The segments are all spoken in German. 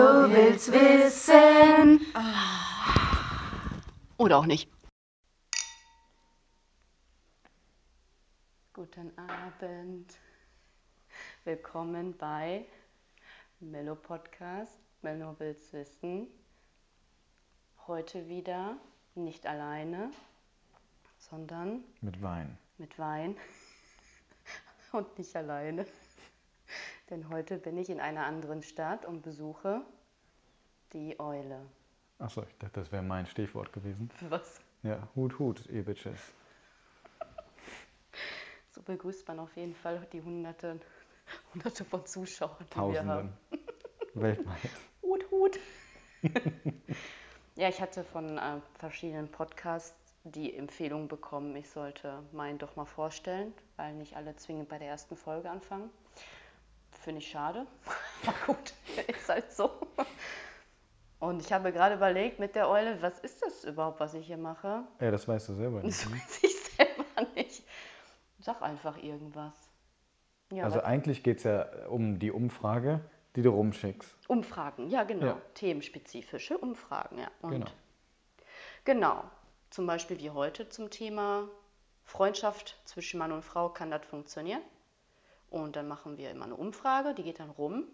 Mello will's wissen. Oder auch nicht. Guten Abend. Willkommen bei Mello Podcast. Mello will's wissen. Heute wieder nicht alleine, sondern Mit Wein. mit Wein und nicht alleine. Denn heute bin ich in einer anderen Stadt und besuche die Eule. Achso, ich dachte, das wäre mein Stichwort gewesen. Was? Ja, Hut, Hut, ihr Bitches. So begrüßt man auf jeden Fall die Hunderte, Hunderte von Zuschauern, die wir haben. Tausenden. Weltweit. Hut, Hut. ja, ich hatte von äh, verschiedenen Podcasts die Empfehlung bekommen, ich sollte meinen doch mal vorstellen, weil nicht alle zwingend bei der ersten Folge anfangen. Finde ich schade. Aber gut, ist halt so. Und ich habe gerade überlegt mit der Eule, was ist das überhaupt, was ich hier mache? Ja, das weißt du selber nicht. Das ne? weiß ich selber nicht. Sag einfach irgendwas. Ja, Also eigentlich geht es ja um die Umfrage, die du rumschickst. Umfragen, ja genau. Ja. Themenspezifische Umfragen, ja. Und Genau. Genau. Zum Beispiel wie heute zum Thema Freundschaft zwischen Mann und Frau, kann das funktionieren? Und dann machen wir immer eine Umfrage, die geht dann rum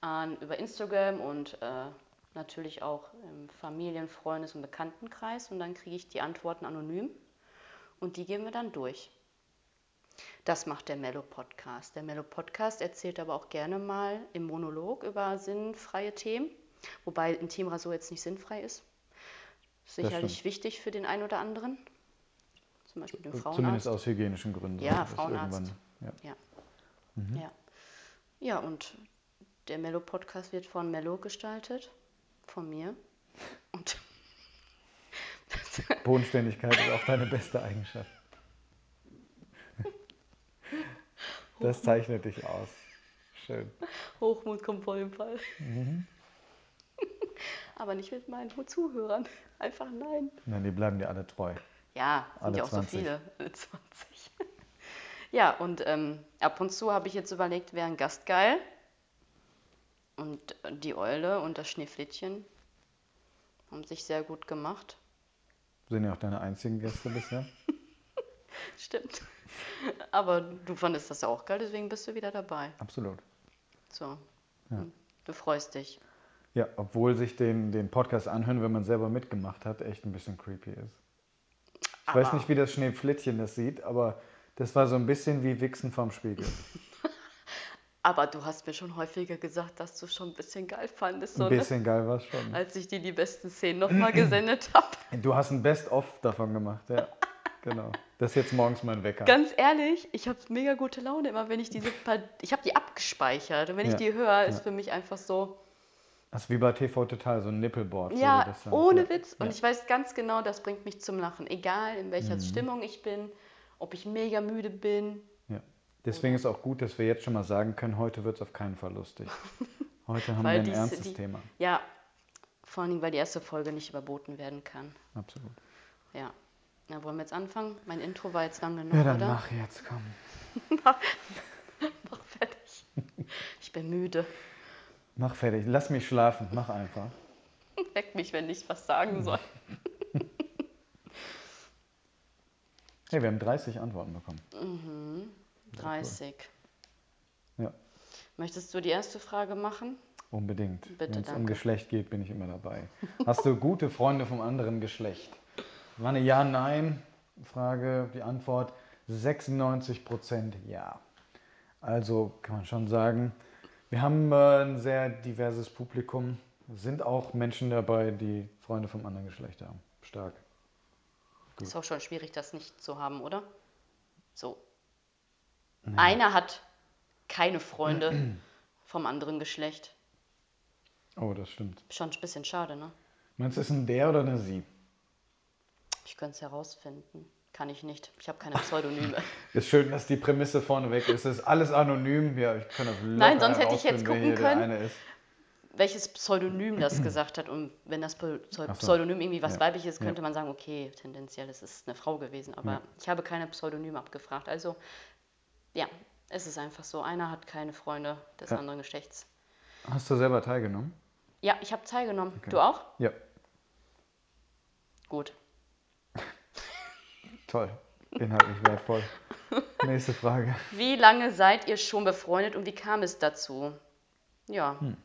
an, über Instagram und äh, natürlich auch im Familien-, Freundes- und Bekanntenkreis. Und dann kriege ich die Antworten anonym und die gehen wir dann durch. Das macht der Mello Podcast. Der Mello Podcast erzählt aber auch gerne mal im Monolog über sinnfreie Themen, wobei ein Themenrasur jetzt nicht sinnfrei ist. Sicherlich wichtig für den einen oder anderen. Zum Beispiel den Frauenarzt. Zumindest aus hygienischen Gründen. Ja, Frauenarzt. Ja. Ja. Mhm. Ja. ja, und der Mello Podcast wird von Mello gestaltet, von mir. Und Bodenständigkeit ist auch deine beste Eigenschaft. Das zeichnet dich aus. Schön. Hochmut kommt vor dem Fall. Mhm. Aber nicht mit meinen Zuhörern. Einfach nein. Nein, die bleiben dir alle treu. Ja, sind Alle ja auch 20. so viele. Alle 20. ja, und ähm, ab und zu habe ich jetzt überlegt, wäre ein Gast geil. Und die Eule und das Schneeflittchen haben sich sehr gut gemacht. Sind ja auch deine einzigen Gäste bisher. Stimmt. Aber du fandest das ja auch geil, deswegen bist du wieder dabei. Absolut. So. Ja. Hm, Du freust dich. Ja, obwohl sich den, den Podcast anhören, wenn man selber mitgemacht hat, echt ein bisschen creepy ist. Ich weiß Aber- nicht, wie das Schneeflittchen das sieht, aber das war so ein bisschen wie Wichsen vorm Spiegel. Aber du hast mir schon häufiger gesagt, dass du schon ein bisschen geil fandest, Ein ne? bisschen geil war es schon. als ich dir die besten Szenen nochmal gesendet habe. Du hast ein Best-of davon gemacht, ja. Genau. Das ist jetzt morgens mein Wecker. Ganz ehrlich, ich habe mega gute Laune immer, wenn ich diese paar, ich habe die abgespeichert und wenn ich Ja, die höre, ist ja. für mich einfach so, Das ist wie bei TV Total, so ein Nippelboard. ja, ohne ja. Witz. Und ich weiß ganz genau, das bringt mich zum Lachen. Egal, in welcher Mhm. Stimmung ich bin, ob ich mega müde bin. Ja. Deswegen ist auch gut, dass wir jetzt schon mal sagen können, heute wird es auf keinen Fall lustig. Heute haben wir ein die- ernstes die- Thema. Ja, vor allen Dingen, weil die erste Folge nicht überboten werden kann. Absolut. Ja. Na, wollen wir jetzt anfangen? Mein Intro war jetzt lang genug, Ja, dann oder? mach jetzt, komm. Mach fertig. Ich bin müde. Mach fertig. Lass mich schlafen. Mach einfach. Weck mich, wenn ich was sagen soll. Hey, wir haben 30 Antworten bekommen. Mhm. Sehr 30. Ja, Möchtest du die erste Frage machen? unbedingt. Wenn es um. Geschlecht geht, bin ich immer dabei. Hast du gute Freunde vom anderen Geschlecht? War eine Ja-Nein-Frage. Die Antwort 96% Ja. Also kann man schon sagen, wir haben äh, ein sehr diverses Publikum. Sind auch Menschen dabei, die Freunde vom anderen Geschlecht haben. Stark. Ist auch schon schwierig, das nicht zu haben, oder? So. Ja. Einer hat keine Freunde vom anderen Geschlecht. Oh, das stimmt. Schon ein bisschen schade, ne? Meinst du, ist ein der oder eine sie? Ich könnte es herausfinden. Kann ich nicht. Ich habe keine Pseudonyme. Ist schön, dass die Prämisse vorne weg ist. Es ist alles anonym. Ja, ich kann das locker Nein, sonst hätte ich jetzt gucken können. Welches Pseudonym das gesagt hat. Und wenn das. Pseudonym irgendwie was Ja. weibliches ist, Ja. könnte man sagen, okay, tendenziell ist es eine Frau gewesen. Aber Ja. ich habe keine Pseudonym abgefragt. Also, ja, es ist einfach so. Einer hat keine Freunde des Ja. anderen Geschlechts. Hast du selber teilgenommen? Ja, ich habe teilgenommen. Du auch? Ja, Gut. toll. Inhaltlich wertvoll. Nächste Frage. Wie lange seid ihr schon befreundet und wie kam es dazu? Ja. Hm.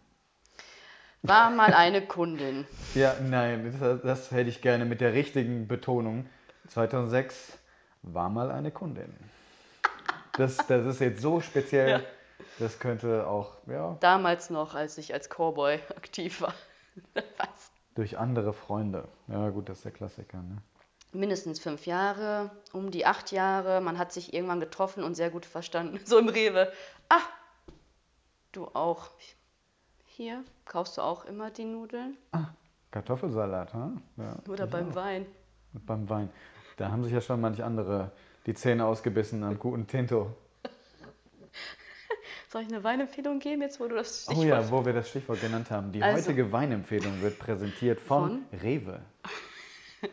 War mal eine Kundin. Ja, nein, das, das hätte ich gerne mit der richtigen Betonung. 2006 war mal eine Kundin. Das, das ist jetzt so speziell, Ja. das könnte auch ja, Damals noch, als ich als Cowboy aktiv war. Was? durch andere Freunde. Ja, gut, das ist der Klassiker. Ne? Mindestens fünf Jahre, um die acht Jahre. Man hat sich irgendwann getroffen und sehr gut verstanden. So im Rewe. Ah, du auch. Hier kaufst du auch immer die Nudeln? Kartoffelsalat, ha? Ja, Oder beim auch. Wein? Und beim Wein. Da haben sich ja schon manche andere die Zähne ausgebissen am guten Tinto. Soll ich eine Weinempfehlung geben, jetzt wo du das Oh Stichwort... ja, wo wir das Stichwort genannt haben. Die Also- heutige Weinempfehlung wird präsentiert von, Rewe.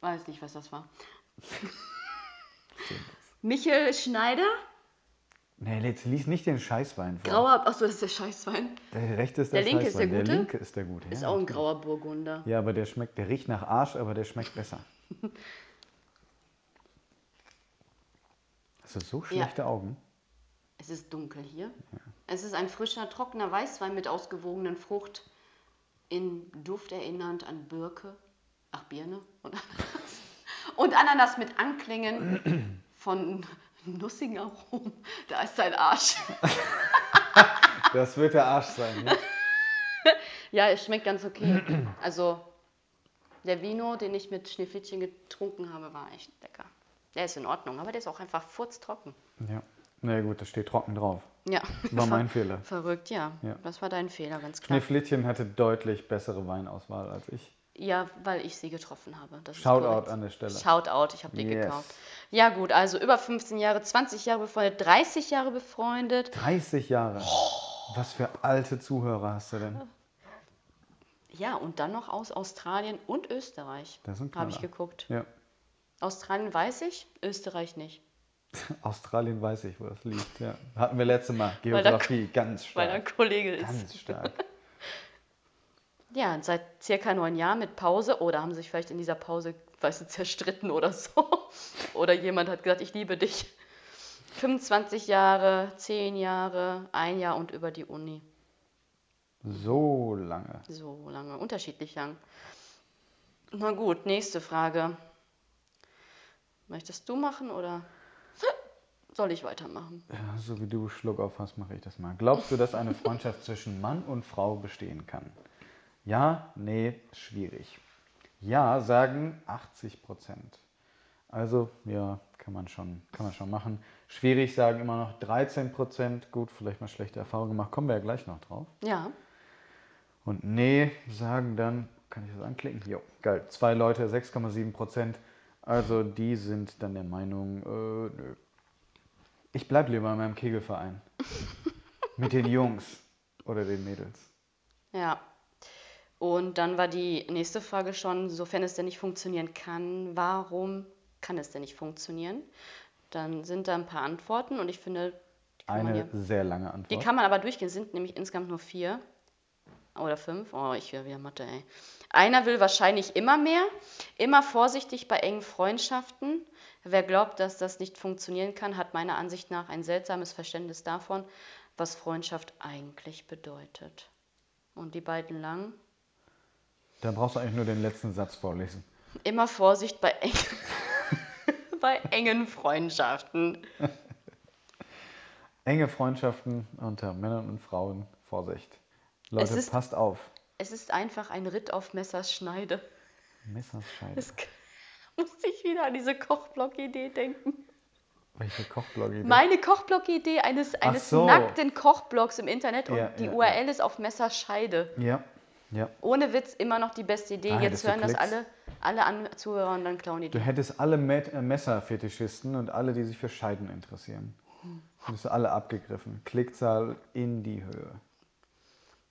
Weiß nicht, was das war. Michel Schneider? Nee, jetzt lies nicht den Scheißwein vor. Grauer... Achso, das ist der Scheißwein. Der rechte ist Der der, linke ist der Scheißwein. gute? Der linke ist der gute. Ist ja, auch ein grauer Burgunder. Ja, aber der schmeckt, der riecht nach Arsch, aber der schmeckt besser. Hast du so schlechte Augen? Es ist dunkel hier. Es ist ein frischer, trockener Weißwein mit ausgewogenen Frucht, in Duft erinnernd an Birke, ach Birne und Ananas. Und Ananas mit Anklängen von nussigen Aromen. Da ist dein Arsch. Das wird der Arsch sein. Ja? Ja, es schmeckt ganz okay. Also der Vino, den ich mit Schneeflittchen getrunken habe, war echt lecker. Der ist in Ordnung, aber der ist auch einfach furztrocken. ja. Na gut, das steht trocken drauf. Ja. War mein Fehler. Verrückt, ja. Ja. Das war dein Fehler, ganz klar. Schneeflittchen hatte deutlich bessere Weinauswahl als ich. Ja, weil ich sie getroffen habe. Das Shoutout an der Stelle. Shoutout, ich habe die Yes. gekauft. Ja gut, also über 15 Jahre, 20 Jahre befreundet, 30 Jahre befreundet. 30 Jahre. Was für alte Zuhörer hast du denn? Ja, und dann noch aus Australien und Österreich. Das sind Habe ich geguckt. Ja. Australien weiß ich, Österreich nicht. Australien weiß ich, wo das liegt. Ja. Hatten wir letzte Mal. Geografie, ganz Weil ein stark. Kollege ist. Ganz stark. Ja, seit circa neun Jahren mit Pause. Oder haben sich vielleicht in dieser Pause, weißt du, zerstritten oder so. Oder jemand hat gesagt, ich liebe dich. 25 Jahre, 10 Jahre, ein Jahr und über die Uni. So lange. So lange, unterschiedlich lang. Na gut, nächste Frage. Möchtest du machen oder soll ich weitermachen? Ja, so wie du Schluck auf hast, mache ich das mal. Glaubst du, dass eine Freundschaft zwischen Mann und Frau bestehen kann? Ja, nee, schwierig. Ja, sagen 80 Prozent. Also, ja, kann man, schon, kann man schon machen. Schwierig sagen immer noch 13 Prozent. Gut, vielleicht mal schlechte Erfahrungen gemacht. Kommen wir ja gleich noch drauf. Ja, Und nee, sagen dann, kann ich das anklicken? Jo, geil. Zwei Leute, 6,7 Prozent. Also die sind dann der Meinung, äh, nö. Ich bleib lieber in meinem Kegelverein. Mit den Jungs oder den Mädels. ja. Und dann war die nächste Frage schon, sofern es denn nicht funktionieren kann, warum kann es denn nicht funktionieren? Dann sind da ein paar Antworten und ich finde, die kann, man, Eine ja, sehr lange die Antwort. kann man aber durchgehen. Es sind nämlich insgesamt nur vier oder fünf. Oh, ich will wieder Mathe, ey. Einer will wahrscheinlich immer mehr, immer vorsichtig bei engen Freundschaften. Wer glaubt, dass das nicht funktionieren kann, hat meiner Ansicht nach ein seltsames Verständnis davon, was Freundschaft eigentlich bedeutet. Und die beiden lang. Da brauchst du eigentlich nur den letzten Satz vorlesen. Immer Vorsicht bei, eng bei engen Freundschaften. Enge Freundschaften unter Männern und Frauen, Vorsicht. Leute, ist- passt auf. Es ist einfach ein Ritt auf Messers Schneide. Messerscheide. Das musste ich wieder an diese Kochblock-Idee denken. Welche Kochblog-Idee? Meine Kochblock-Idee eines, eines so. nackten Kochblocks im Internet und Ja, die ja, URL ist auf Messerscheide. Ja, ja. Ohne Witz immer noch die beste Idee. Ah, Jetzt hören das alle, alle an Zuhörer und dann klauen die Du die. hättest alle Met äh, Messerfetischisten und alle, die sich für Scheiden interessieren. Hättest du alle abgegriffen. Klickzahl in die Höhe.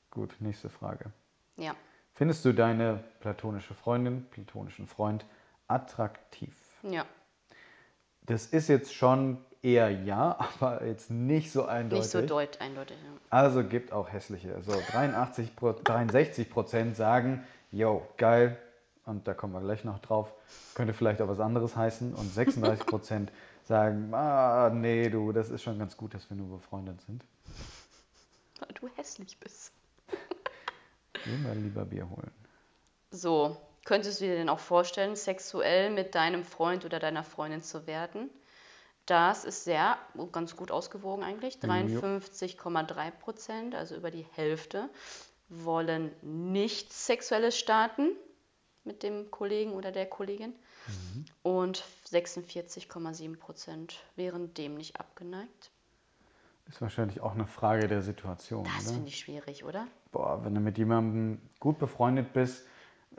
Gut, nächste Frage. Ja. Findest du deine platonische Freundin, platonischen Freund attraktiv? Ja. Das ist jetzt schon eher ja, aber jetzt nicht so eindeutig. Nicht so deut eindeutig. Ja. Also gibt auch hässliche. So 83, Pro- 63 Prozent sagen, yo, geil. Und da kommen wir gleich noch drauf. Könnte vielleicht auch was anderes heißen. Und 36 Prozent sagen, ah, nee, du, das ist schon ganz gut, dass wir nur befreundet sind. Weil du hässlich bist. Geh mal lieber Bier holen. So, könntest du dir denn auch vorstellen, sexuell mit deinem Freund oder deiner Freundin zu werden? Das ist sehr ganz gut ausgewogen eigentlich. 53,3 Prozent, also über die Hälfte, wollen nicht sexuelles starten mit dem Kollegen oder der Kollegin. Und 46,7 Prozent wären dem nicht abgeneigt. Ist wahrscheinlich auch eine Frage der Situation. Das finde ich schwierig, oder? Boah, wenn du mit jemandem gut befreundet bist,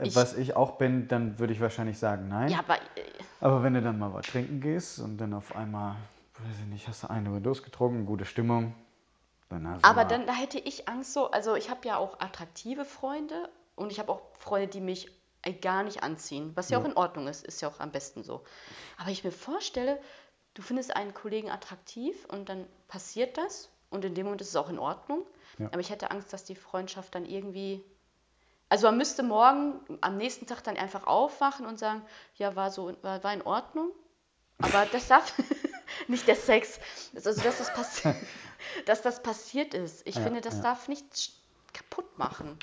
Ich- was ich auch bin, dann würde ich wahrscheinlich sagen nein. Ja, aber äh, Aber wenn du dann mal was trinken gehst und dann auf einmal, weiß ich nicht, hast du eine Überdos getrunken, gute Stimmung, dann hast du Aber dann da hätte ich Angst so, also ich habe ja auch attraktive Freunde und ich habe auch Freunde, die mich äh, gar nicht anziehen, was ja, auch Ja. in Ordnung ist, ist ja auch am besten so. Aber ich mir vorstelle, du findest einen Kollegen attraktiv und dann passiert das und in dem Moment ist es auch in Ordnung. Ja. Aber ich hätte Angst, dass die Freundschaft dann irgendwie also man müsste morgen am nächsten Tag dann einfach aufwachen und sagen, ja, war so war, war in Ordnung. Aber das darf nicht der Sex, also dass das, passi dass das passiert ist. Ich Ja, finde, das ja. darf nichts kaputt machen.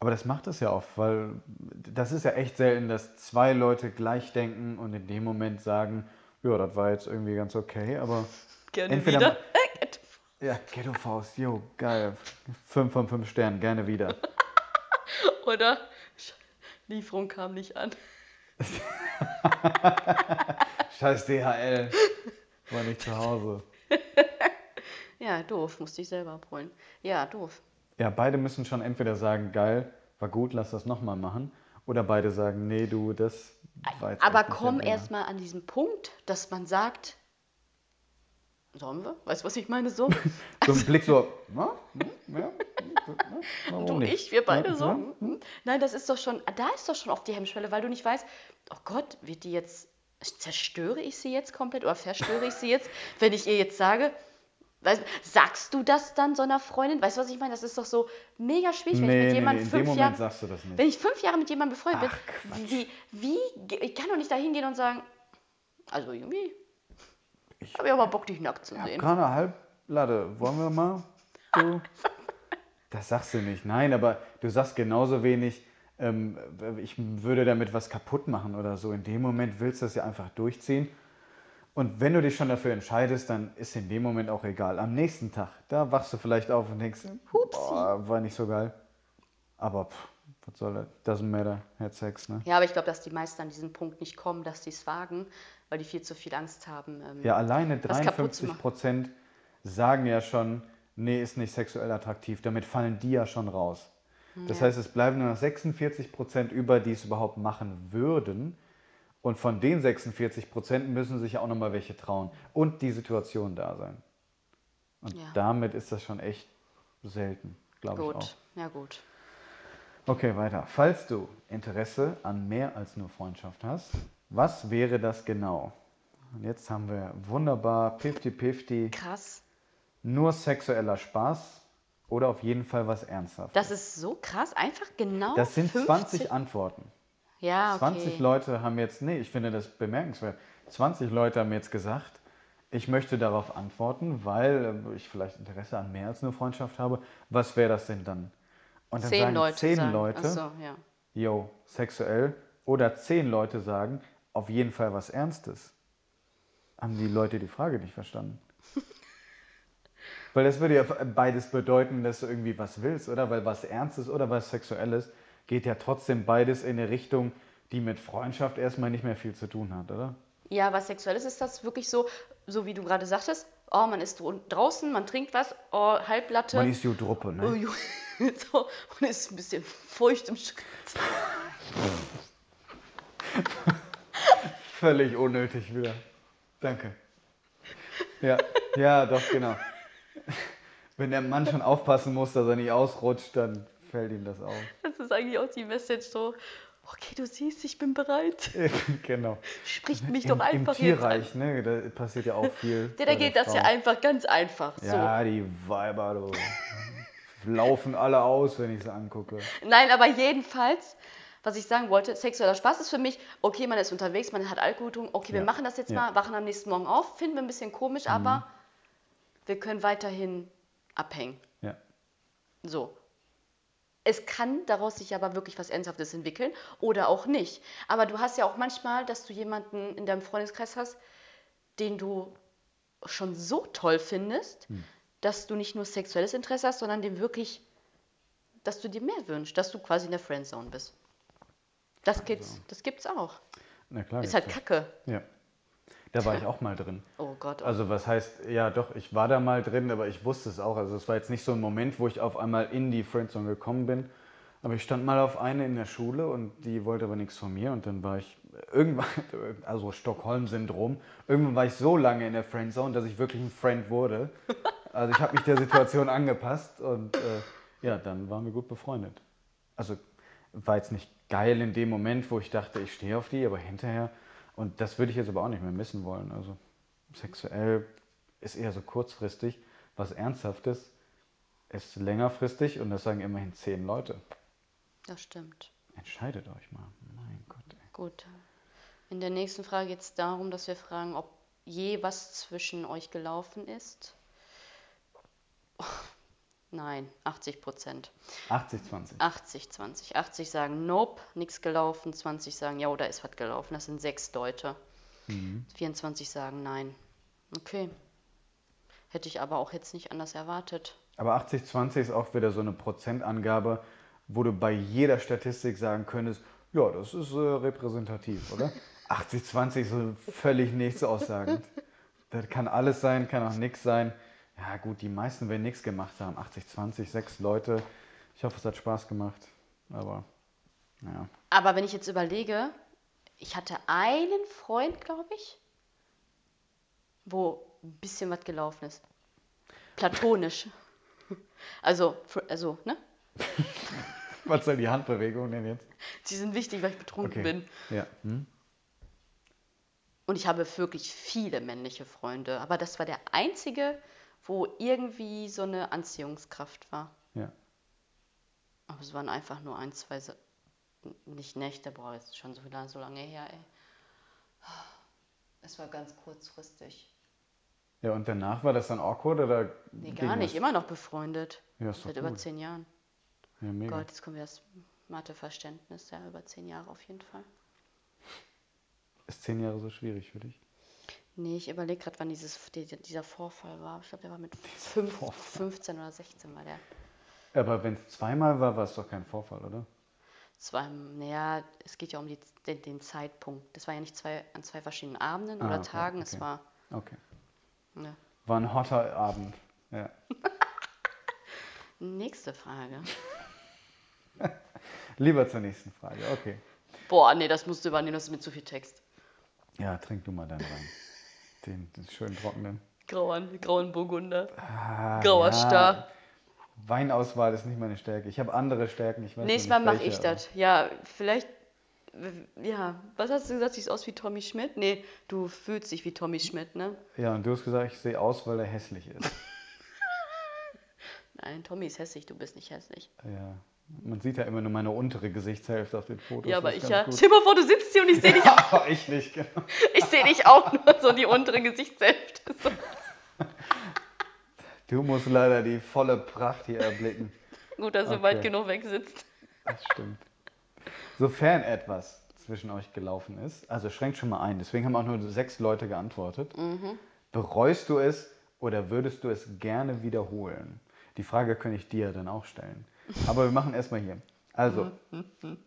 Aber das macht es ja oft, weil das ist ja echt selten, dass zwei Leute gleich denken und in dem Moment sagen, ja, das war jetzt irgendwie ganz okay, aber Gerne Entweder wieder. ja, Ghetto Faust, jo, geil. Fünf von fünf Sternen, gerne wieder. Oder Lieferung kam nicht an. Scheiß DHL, war nicht zu Hause. Ja, doof, musste ich selber abholen. Ja, doof. Ja, beide müssen schon entweder sagen, geil, war gut, lass das nochmal machen. Oder beide sagen, nee, du, das war jetzt Aber komm der Bringer. erst mal an diesen Punkt, dass man sagt, sollen wir? Weißt du, was ich meine? So. So ein Blick so, na, hm, ja, na, Du und nicht? ich, wir beide Ja, so. ja. hm? Nein, das ist doch schon, da ist doch schon oft die Hemmschwelle, weil du nicht weißt, oh Gott, wird die jetzt, zerstöre ich sie jetzt komplett oder verstöre ich sie jetzt, wenn ich ihr jetzt sage, weißt, sagst du das dann so einer Freundin? Weißt du, was ich meine? Das ist doch so mega schwierig, wenn ich Nee, mit nee, jemandem nee, fünf Jahre, wenn ich fünf Jahre mit jemandem befreundet Ach, bin, wie, wie, ich kann doch nicht da hingehen und sagen, also irgendwie, Ich habe ich aber Bock, dich nackt zu sehen. gerade eine Halblatte, wollen wir mal? Du? Das sagst du nicht, nein, aber du sagst genauso wenig, ähm, ich würde damit was kaputt machen oder so. In dem Moment willst du das ja einfach durchziehen. Und wenn du dich schon dafür entscheidest, dann ist in dem Moment auch egal. Am nächsten Tag, da wachst du vielleicht auf und denkst, boah, war nicht so geil. Aber pff, was soll das? Doesn't matter, had sex, ne? Ja, aber ich glaube, dass die meisten an diesen Punkt nicht kommen, dass sie es wagen, weil die viel zu viel Angst haben. Ähm, Ja, alleine was kaputt zu 53 Prozent sagen ja schon, nee, ist nicht sexuell attraktiv. Damit fallen die ja schon raus. Das Ja. heißt, es bleiben nur noch 46 Prozent über, die es überhaupt machen würden. Und von den 46 Prozent müssen sich ja auch nochmal welche trauen. Und die Situation da sein. Und Ja. damit ist das schon echt selten, glaube ich gut, ja gut. Okay, weiter. Falls du Interesse an mehr als nur Freundschaft hast, was wäre das genau? Und jetzt haben wir wunderbar 50-50, Krass. nur sexueller Spaß oder auf jeden Fall was Ernsthaftes. Das ist so krass, einfach genau Das sind 50 20 Antworten. Ja, okay. 20 Leute haben jetzt, nee, ich finde das bemerkenswert. 20 Leute haben jetzt gesagt, ich möchte darauf antworten, weil ich vielleicht Interesse an mehr als nur Freundschaft habe. Was wäre das denn dann? Und dann Zehn sagen Leute 10 sagen. Leute, so, ja. yo, sexuell. Oder 10 Leute sagen, auf jeden Fall was Ernstes. Haben die Leute die Frage nicht verstanden? Weil das würde ja beides bedeuten, dass du irgendwie was willst, oder? Weil was Ernstes oder was Sexuelles geht ja trotzdem beides in eine Richtung, die mit Freundschaft erstmal nicht mehr viel zu tun hat, oder? Ja, was Sexuelles ist das wirklich so, so wie du gerade sagtest, oh, man ist draußen, man trinkt was, oh, Halblatte. Man ist Jodruppe, oh, ne? ju- so, und ist ein bisschen feucht im Schritt. Völlig unnötig wieder. Danke. Ja, ja, doch, genau. Wenn der Mann schon aufpassen muss, dass er nicht ausrutscht, dann fällt ihm das auf. Das ist eigentlich auch die Message so, okay, du siehst, ich bin bereit. genau. Spricht mich Im, doch einfach Im. Tierreich, ne, da passiert ja auch viel. Ja, da geht das ja einfach ganz einfach. Ja, die Weiber, du. laufen alle aus, wenn ich sie angucke. So. Nein, aber jedenfalls, was ich sagen wollte, sexueller Spaß ist für mich, okay, man ist unterwegs, man hat Alkohol getrunken, okay, wir Ja. machen das jetzt Ja. Mhm. mal, wachen am nächsten Morgen auf, finden wir ein bisschen komisch, aber wir können weiterhin abhängen. Ja. So. Es kann daraus sich aber wirklich was Ernsthaftes entwickeln oder auch nicht. Aber du hast ja auch manchmal, dass du jemanden in deinem Freundeskreis hast, den du schon so toll findest, dass du nicht nur sexuelles Interesse hast, sondern dem wirklich, dass du dir mehr wünschst, dass du quasi in der Friendzone bist. Das gibt's, das gibt's auch. Na klar. Ist halt. Kacke. Ja. Da war ich auch mal drin. Oh Gott. Oh. Also was heißt, ja doch, ich war da mal drin, aber ich wusste es auch. Also es war jetzt nicht so ein Moment, wo ich auf einmal in die Friendzone gekommen bin. Aber ich stand mal auf eine in der Schule und die wollte aber nichts von mir. Und dann war ich irgendwann, also Stockholm-Syndrom, irgendwann war ich so lange in der Friendzone, dass ich wirklich ein Friend wurde. Also ich habe mich der Situation angepasst und äh, ja, dann waren wir gut befreundet. Also war jetzt nicht geil in dem Moment, wo ich dachte, ich stehe auf die, aber hinterher, und das würde ich jetzt aber auch nicht mehr missen wollen. Also sexuell ist eher so kurzfristig, was Ernsthaftes ist längerfristig und das sagen immerhin zehn Leute. Das stimmt. Entscheidet euch mal. Mein Gott. Ey. Gut. In der nächsten Frage geht es darum, dass wir fragen, ob je was zwischen euch gelaufen ist. Nein, 80 Prozent. 80, 20. 80, 20. 80 sagen Nope, nichts gelaufen. 20 sagen Ja, da ist was gelaufen. Das sind sechs Leute. 24 sagen Nein. Okay. Hätte ich aber auch jetzt nicht anders erwartet. Aber 80, 20 ist auch wieder so eine Prozentangabe, wo du bei jeder Statistik sagen könntest, ja, das ist äh, repräsentativ, oder? 80, 20 ist so völlig nichts aussagend. Das kann alles sein, kann auch nichts sein. Ja gut, die meisten werden nichts gemacht haben. 80, 20, sechs Leute. Ich hoffe, es hat Spaß gemacht. Aber, ja. Aber wenn ich jetzt überlege, ich hatte einen Freund, glaube ich, wo ein bisschen was gelaufen ist. Platonisch. Also, also, ne? Was soll die Handbewegung denn jetzt? Sie sind wichtig, weil ich betrunken Okay. bin. Ja. Hm? Und ich habe wirklich viele männliche Freunde. Aber das war der einzige, wo irgendwie so eine Anziehungskraft war. Ja. Aber es waren einfach nur ein, zwei, nicht Nächte, boah, jetzt schon so lange, so lange her, ey. Es war ganz kurzfristig. Ja, und danach war das dann awkward oder? Nee, gar nicht, das? immer noch befreundet. Ja, ist Seit über gut. zehn Jahren. Ja, mega. Gott, jetzt kommen wir das Matheverständnis, ja, über zehn Jahre auf jeden Fall. Ist zehn Jahre so schwierig für dich? Nee, ich überlege gerade, wann dieses, die, dieser Vorfall war. Ich glaube, der war mit fünf, Vorfall. 15 oder 16 war der. Aber wenn es zweimal war, war es doch kein Vorfall, oder? Es war, naja, es geht ja um die, den, den Zeitpunkt. Das war ja nicht zwei, an zwei verschiedenen Abenden Ah, oder okay, Tagen. Es okay. war, Okay. ne. War ein hotter Abend. Ja. Nächste Frage. Lieber zur nächsten Frage. Okay. Boah, nee, das musst du übernehmen, das ist mir zu viel Text. Ja, trink du mal deinen Wein. Den, den schön trockenen. Grauen, grauen Burgunder. Ah, Grauer Star. Weinauswahl ist nicht meine Stärke. Ich habe andere Stärken. Ich weiß Nächstes Mal mache ich das. Ja, vielleicht. Ja, was hast du gesagt? Siehst aus wie Tommy Schmidt? Nee, du fühlst dich wie Tommy Schmidt, ne? Ja, und du hast gesagt, ich sehe aus, weil er hässlich ist. Nein, Tommy ist hässlich, du bist nicht hässlich. ja. Man sieht ja immer nur meine untere Gesichtshälfte auf den Fotos. ja, aber ich ja. gut. Stell dir mal vor, du sitzt hier und ich sehe dich, aber ich nicht, genau. ich seh dich auch nur so die untere Gesichtshälfte. So. Du musst leider die volle Pracht hier erblicken. Gut, dass du Okay. weit genug weg sitzt. Das stimmt. Sofern etwas zwischen euch gelaufen ist, also schränkt schon mal ein, deswegen haben auch nur sechs Leute geantwortet. Bereust du es oder würdest du es gerne wiederholen? Die Frage könnte ich dir dann auch stellen. Aber wir machen erstmal hier. Also,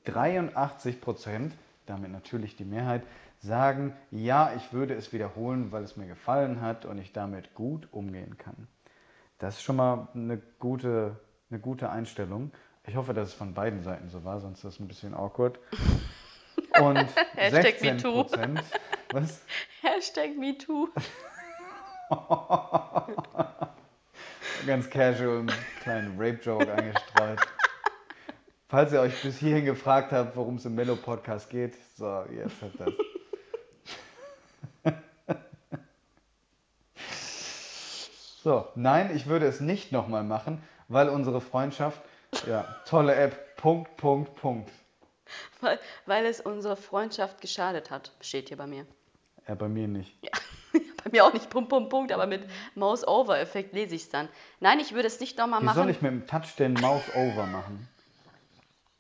83 Prozent, damit natürlich die Mehrheit, sagen, ja, ich würde es wiederholen, weil es mir gefallen hat und ich damit gut umgehen kann. Das ist schon mal eine gute, eine gute Einstellung. Ich hoffe, dass es von beiden Seiten so war, sonst ist es ein bisschen awkward. Und Hashtag 16 MeToo. Prozent. Was? Hashtag MeToo. Ganz casual, einen kleinen Rape-Joke eingestreut. Falls ihr euch bis hierhin gefragt habt, worum es im Mellow Podcast geht, so, jetzt hat das. so, nein, ich würde es nicht nochmal machen, weil unsere Freundschaft, ja, tolle App, Punkt, Punkt, Punkt. Weil, weil es unserer Freundschaft geschadet hat, steht hier bei mir. Ja, bei mir nicht. Ja, bei mir auch nicht Punkt, Punkt, Punkt, aber mit Mouse-Over-Effekt lese ich es dann. Nein, ich würde es nicht nochmal Wie machen. soll ich mit dem Touch den Mouse-Over machen?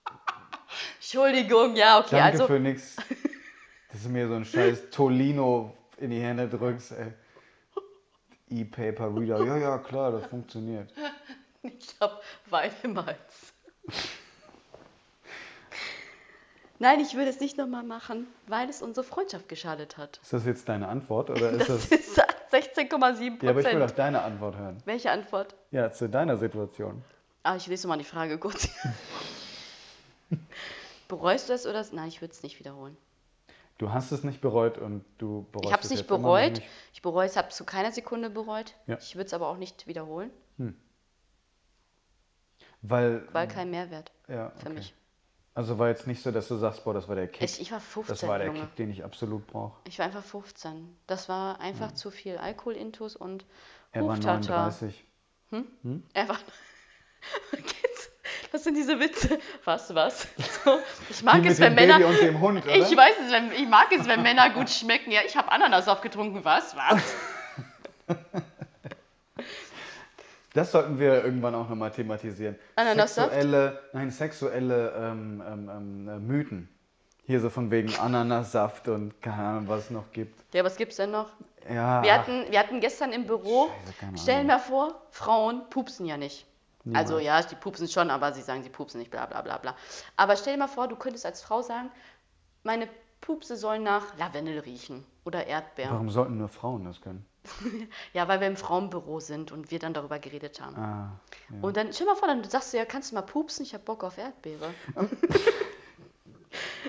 Entschuldigung, ja, okay, Danke also für nix. Dass du mir so ein scheiß Tolino in die Hände drückst, ey. E-Paper Reader. Ja, ja, klar, das funktioniert. ich habe Hals. Nein, ich würde es nicht nochmal machen, weil es unsere Freundschaft geschadet hat. Ist das jetzt deine Antwort oder ist Das das. ist 16,7% Ja, aber ich will auch Prozent. deine Antwort hören. Welche Antwort? Ja, zu deiner Situation. Ah, ich lese mal die Frage kurz. Bereust du es oder? Nein, ich würde es nicht wiederholen. Du hast es nicht bereut und du bereust Ich habe es es nicht bereut. nicht. Ich bereue es, habe zu keiner Sekunde bereut. Ja. Ich würde es aber auch nicht wiederholen, Weil. weil kein Mehrwert ja, für okay. mich. Also war jetzt nicht so, dass du sagst, boah, das war der Kick. Ich, ich war 15, das war der Junge. Kick, den ich absolut brauche. Ich war einfach 15. Das war einfach zu viel Alkoholintus und Er war Hoftata. 39. Er war. Das sind diese Witze. Was, was? So, ich mag es, wenn Männer. Hund? Ich weiß es, wenn, ich mag es, wenn Männer gut schmecken. Ja, ich habe Ananassaft getrunken. Was? Was? Das sollten wir irgendwann auch nochmal thematisieren. Ananassaft? Sexuelle, nein, sexuelle ähm, ähm, ähm, äh, Mythen. Hier so von wegen Ananassaft und keine Ahnung, was es noch gibt. Ja, was gibt's denn noch? Ja, Wir hatten, wir hatten gestern im Büro, Scheiße, stellen wir vor, Frauen pupsen ja nicht. Niemals. Also ja, die pupsen schon, aber sie sagen, sie pupsen nicht, bla bla bla bla. Aber stell dir mal vor, du könntest als Frau sagen, meine Pupse sollen nach Lavendel riechen oder Erdbeer. Warum sollten nur Frauen das können? Ja, weil wir im Frauenbüro sind und wir dann darüber geredet haben. Ah, Und dann stell mal vor, dann sagst du ja, kannst du mal pupsen, ich hab Bock auf Erdbeere.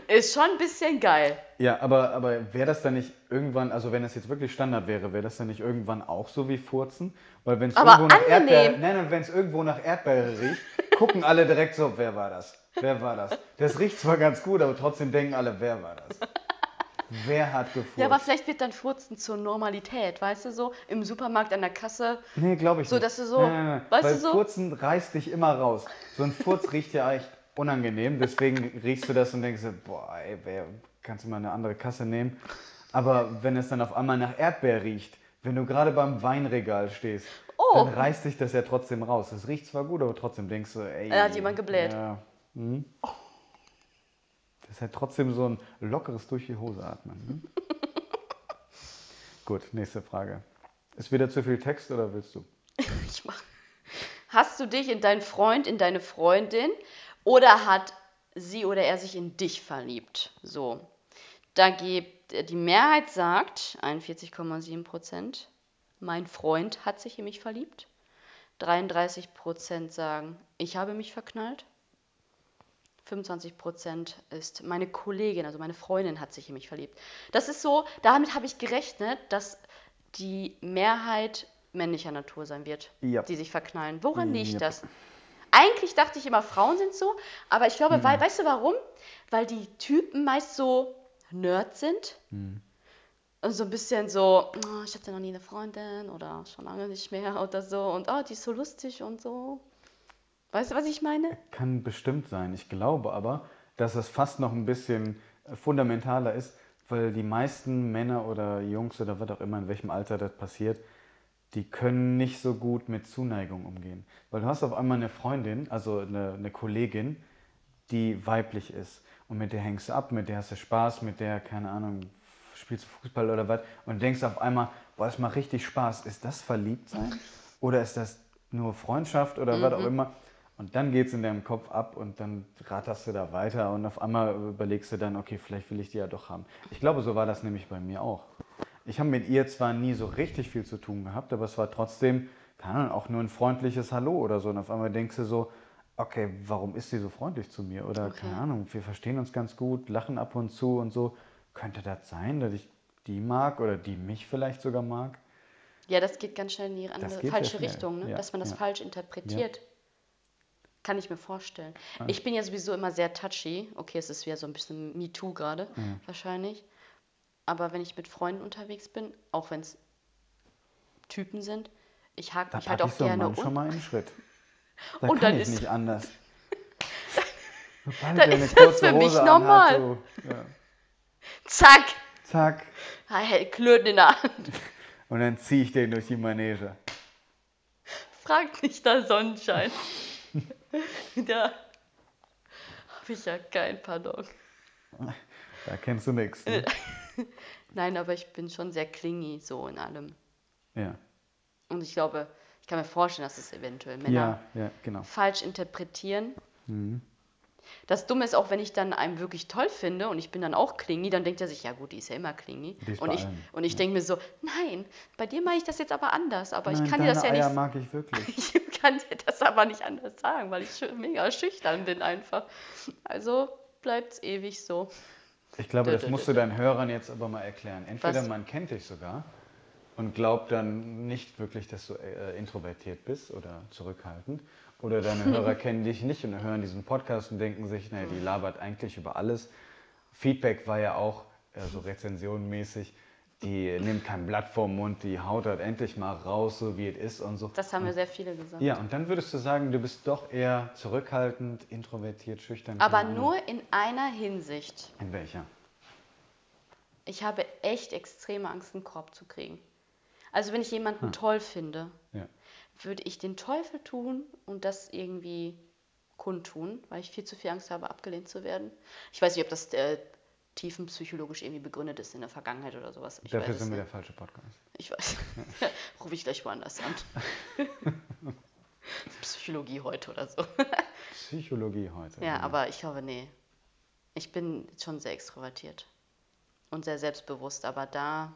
Ist schon ein bisschen geil. ja, aber, aber wäre das dann nicht irgendwann, also wenn das jetzt wirklich Standard wäre, wäre das dann nicht irgendwann auch so wie Furzen? Weil wenn es irgendwo nach. Erdbeere, nein, nein, wenn es irgendwo nach Erdbeere riecht, gucken alle direkt so, wer war das? Wer war das? Das riecht zwar ganz gut, aber trotzdem denken alle, wer war das? Wer hat gefurzt? Ja, aber vielleicht wird dann Furzen zur Normalität, weißt du, so im Supermarkt an der Kasse. Nee, glaube ich So, nicht. dass du so- Nein, nein, nein. weißt Weil du so? Furzen reißt dich immer raus. So ein Furz riecht ja echt unangenehm, deswegen riechst du das und denkst boah, ey, wer, kannst du mal eine andere Kasse nehmen? Aber wenn es dann auf einmal nach Erdbeer riecht, wenn du gerade beim Weinregal stehst, Oh. dann reißt dich das ja trotzdem raus. Es riecht zwar gut, aber trotzdem denkst du, ey. Da hat jemand gebläht. Ja. Hm? Das ist halt trotzdem so ein lockeres durch die Hose atmen. Ne? Gut, nächste Frage. Ist wieder zu viel Text oder willst du? Ich mach. Hast du dich in deinen Freund, in deine Freundin oder hat sie oder er sich in dich verliebt? So. Da gibt äh, die Mehrheit sagt, 41,7 Prozent, mein Freund hat sich in mich verliebt. 33 Prozent sagen, ich habe mich verknallt. 25 Prozent ist meine Kollegin, also meine Freundin hat sich in mich verliebt. Das ist so, damit habe ich gerechnet, dass die Mehrheit männlicher Natur sein wird, Ja. die sich verknallen. Woran liegt Yep. das? Eigentlich dachte ich immer, Frauen sind so, aber ich glaube, weil, weißt du warum? Weil die Typen meist so Nerds sind. Und so ein bisschen so, oh, ich hatte noch nie eine Freundin oder schon lange nicht mehr oder so. Und oh, die ist so lustig und so. Weißt du, was ich meine? Kann bestimmt sein. Ich glaube aber, dass es fast noch ein bisschen fundamentaler ist, weil die meisten Männer oder Jungs oder was auch immer, in welchem Alter das passiert, die können nicht so gut mit Zuneigung umgehen. Weil du hast auf einmal eine Freundin, also eine, eine Kollegin, die weiblich ist. Und mit der hängst du ab, mit der hast du Spaß, mit der, keine Ahnung, spielst du Fußball oder was. Und denkst auf einmal, boah, das macht richtig Spaß. Ist das Verliebtsein? Oder ist das nur Freundschaft oder was auch immer? Und dann geht es in deinem Kopf ab und dann ratterst du da weiter und auf einmal überlegst du dann, okay, vielleicht will ich die ja doch haben. Ich glaube, so war das nämlich bei mir auch. Ich habe mit ihr zwar nie so richtig viel zu tun gehabt, aber es war trotzdem, keine Ahnung, auch nur ein freundliches Hallo oder so. Und auf einmal denkst du so, okay, warum ist sie so freundlich zu mir? Oder Okay. keine Ahnung, wir verstehen uns ganz gut, lachen ab und zu und so. Könnte das sein, dass ich die mag oder die mich vielleicht sogar mag? Ja, das geht ganz schnell in die andere, falsche Richtung, ne? ja, dass man das ja. falsch interpretiert. Kann ich mir vorstellen. Ich bin ja sowieso immer sehr touchy. Okay, es ist wieder so ein bisschen MeToo gerade, wahrscheinlich. Aber wenn ich mit Freunden unterwegs bin, auch wenn es Typen sind, ich hake Da mich halt auch ich so einen gerne Mann schon um. mal in den Schritt. Da Und kann dann ich ist- nicht anders. Sobald Dann ist das für mich Hose normal. Anhat, so, ja. Zack! Zack. Klöten in der Hand. Und dann ziehe ich den durch die Manege. Fragt nicht der Sonnenschein. da habe ich ja kein Pardon. Da kennst du nichts. Ne? Nein, aber ich bin schon sehr clingy so in allem. Ja. Und ich glaube, ich kann mir vorstellen, dass es eventuell Männer ja, ja, genau. falsch interpretieren. Mhm. Das Dumme ist auch, wenn ich dann einen wirklich toll finde und ich bin dann auch clingy, dann denkt er sich, ja gut, die ist ja immer ist Und ich, allen, und ich denke mir so, nein, bei dir mache ich das jetzt aber anders. Aber Nein, ich kann dir das ja Eier nicht mag ich wirklich. Ich kann dir das aber nicht anders sagen, weil ich mega schüchtern bin einfach. Also bleibt's ewig so. Ich glaube, das musst du deinen Hörern jetzt aber mal erklären. Entweder Was? man kennt dich sogar und glaubt dann nicht wirklich, dass du äh, introvertiert bist oder zurückhaltend. Oder deine Hörer kennen dich nicht und hören diesen Podcast und denken sich, naja, die labert eigentlich über alles. Feedback war ja auch äh, so rezensionenmäßig, die nimmt kein Blatt vorm Mund, die haut halt endlich mal raus, so wie es ist und so. Das haben mir sehr viele gesagt. Ja, und dann würdest du sagen, du bist doch eher zurückhaltend, introvertiert, schüchtern. Aber nur in einer Hinsicht. In welcher? Ich habe echt extreme Angst, einen Korb zu kriegen. Also wenn ich jemanden Hm. toll finde, Ja. Würde ich den Teufel tun und das irgendwie kundtun, weil ich viel zu viel Angst habe, abgelehnt zu werden. Ich weiß nicht, ob das äh, tiefenpsychologisch irgendwie begründet ist in der Vergangenheit oder sowas. Ich Dafür sind wir der falsche Podcast. Ich weiß. Rufe ich gleich woanders an. Psychologie heute oder so. Psychologie heute. Ja, aber ich glaube, nee. Ich bin schon sehr extrovertiert und sehr selbstbewusst, aber da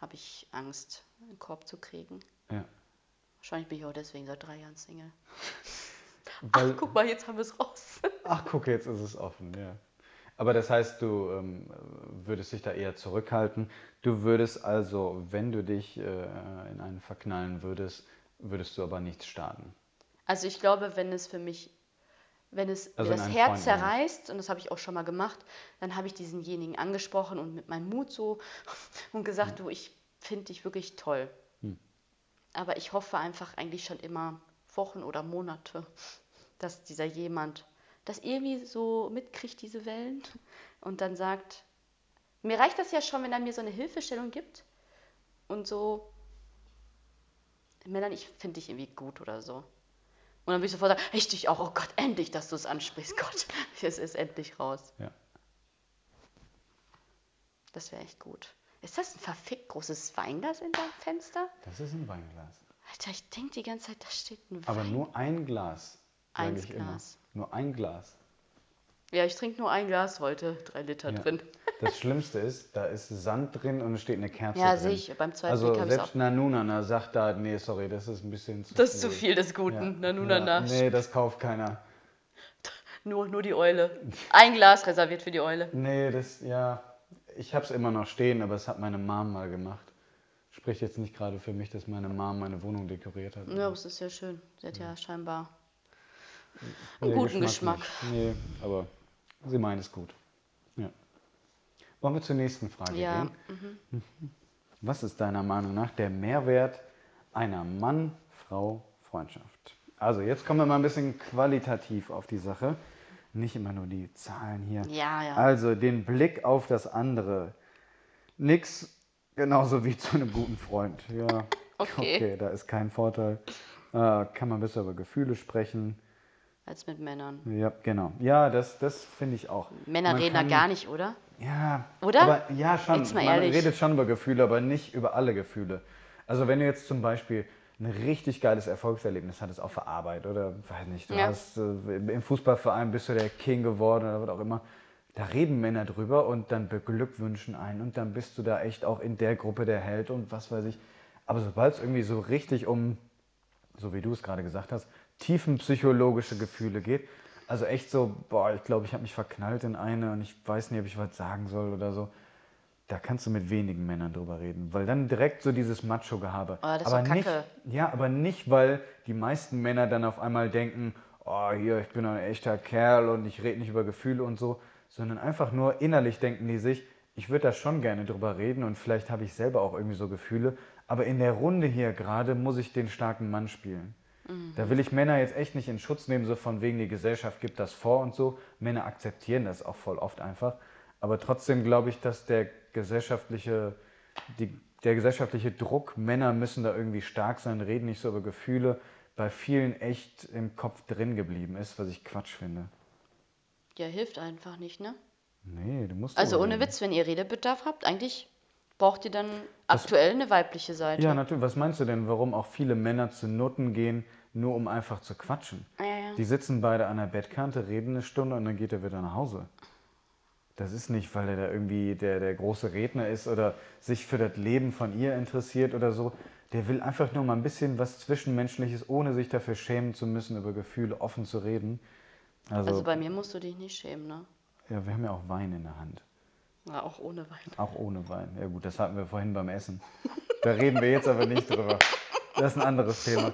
habe ich Angst, einen Korb zu kriegen. Ja. Wahrscheinlich bin ich auch deswegen seit drei Jahren Single. Weil, Ach, guck mal, jetzt haben wir es raus. ach, guck, jetzt ist es offen, ja. Aber das heißt, du ähm, würdest dich da eher zurückhalten. Du würdest also, wenn du dich äh, in einen verknallen würdest, würdest du aber nichts starten. Also ich glaube, wenn es für mich, wenn es Also mir das Herz Freund, zerreißt, und das habe ich auch schon mal gemacht, dann habe ich diesenjenigen angesprochen und mit meinem Mut so und gesagt, du, ich finde dich wirklich toll. Aber ich hoffe einfach eigentlich schon immer Wochen oder Monate, dass dieser jemand das irgendwie so mitkriegt, diese Wellen, und dann sagt, mir reicht das ja schon, wenn er mir so eine Hilfestellung gibt und so, Melanie, ich finde dich irgendwie gut oder so. Und dann würde ich sofort sagen, ich dich auch, oh Gott, endlich, dass du es ansprichst, Gott, es ist endlich raus. Ja. Das wäre echt gut. Ist das ein verfickt großes Weinglas in deinem Fenster? Das ist ein Weinglas. Alter, ich denke die ganze Zeit, da steht ein Aber Wein. nur ein Glas, Eins ich immer. Glas. Nur ein Glas. Ja, ich trinke nur ein Glas heute, drei Liter Ja. drin. Das Schlimmste ist, da ist Sand drin und es steht eine Kerze Ja, drin. sehe ich. Beim zweiten Also Blick habe ich selbst auch. Nanunana sagt da, nee, sorry, das ist ein bisschen zu Das ist zu viel des Ja. Guten. Na, nun danach. Nee, das kauft keiner. Nur, nur die Eule. Ein Glas reserviert für die Eule. Nee, das, ja, ich habe es immer noch stehen, aber es hat meine Mom mal gemacht. Spricht jetzt nicht gerade für mich, dass meine Mom meine Wohnung dekoriert hat. Ja, das ist ja schön. Sie hat ja scheinbar Nee, einen guten Geschmack. nicht. Nee, aber sie meint es gut. Ja. Wollen wir zur nächsten Frage Ja, gehen? Was ist deiner Meinung nach der Mehrwert einer Mann-Frau-Freundschaft? Also jetzt kommen wir mal ein bisschen qualitativ auf die Sache. Nicht immer nur die Zahlen hier. Ja, ja. Also den Blick auf das andere. Nix genauso wie zu einem guten Freund. Ja, Okay. okay da ist kein Vorteil. Äh, kann man besser über Gefühle sprechen. als mit Männern. Ja, genau. Ja, das, das finde ich auch. Männer Man reden da kann- gar nicht, oder? Ja, Oder? Aber, ja, schon. Jetzt mal Man redet schon über Gefühle, aber nicht über alle Gefühle. Also wenn du jetzt zum Beispiel ein richtig geiles Erfolgserlebnis hattest auf der Arbeit oder weiß nicht, du Ja. hast äh, im Fußballverein bist du der King geworden oder was auch immer. Da reden Männer drüber und dann beglückwünschen einen und dann bist du da echt auch in der Gruppe der Held und was weiß ich. Aber sobald es irgendwie so richtig um so wie du es gerade gesagt hast, tiefenpsychologische Gefühle geht. Also echt so, boah, ich glaube, ich habe mich verknallt in eine und ich weiß nicht, ob ich was sagen soll oder so. Da kannst du mit wenigen Männern drüber reden, weil dann direkt so dieses Macho-Gehabe. Oh, aber nicht, ja, aber nicht, weil die meisten Männer dann auf einmal denken, oh, hier, ich bin ein echter Kerl und ich rede nicht über Gefühle und so, sondern einfach nur innerlich denken die sich, ich würde da schon gerne drüber reden und vielleicht habe ich selber auch irgendwie so Gefühle, aber in der Runde hier gerade muss ich den starken Mann spielen. Da will ich Männer jetzt echt nicht in Schutz nehmen, so von wegen die Gesellschaft gibt das vor und so. Männer akzeptieren das auch voll oft einfach. Aber trotzdem glaube ich, dass der gesellschaftliche, die, der gesellschaftliche Druck, Männer müssen da irgendwie stark sein, reden nicht so über Gefühle, bei vielen echt im Kopf drin geblieben ist, was ich Quatsch finde. Ja, hilft einfach nicht, ne? Nee, du musst Also ohne reden. Witz, wenn ihr Redebedarf habt, eigentlich braucht ihr dann aktuell eine weibliche Seite. Ja, natürlich. Was meinst du denn, warum auch viele Männer zu Nutten gehen, nur um einfach zu quatschen? Ja, ja. Die sitzen beide an der Bettkante, reden eine Stunde und dann geht er wieder nach Hause. Das ist nicht, weil er da irgendwie der, der große Redner ist oder sich für das Leben von ihr interessiert oder so. Der will einfach nur mal ein bisschen was Zwischenmenschliches, ohne sich dafür schämen zu müssen, über Gefühle offen zu reden. Also, Also bei mir musst du dich nicht schämen, ne? ja, wir haben ja auch Wein in der Hand. Ja, auch ohne Wein. Auch ohne Wein. Ja gut, das hatten wir vorhin beim Essen. Da reden wir jetzt aber nicht drüber. Das ist ein anderes Thema.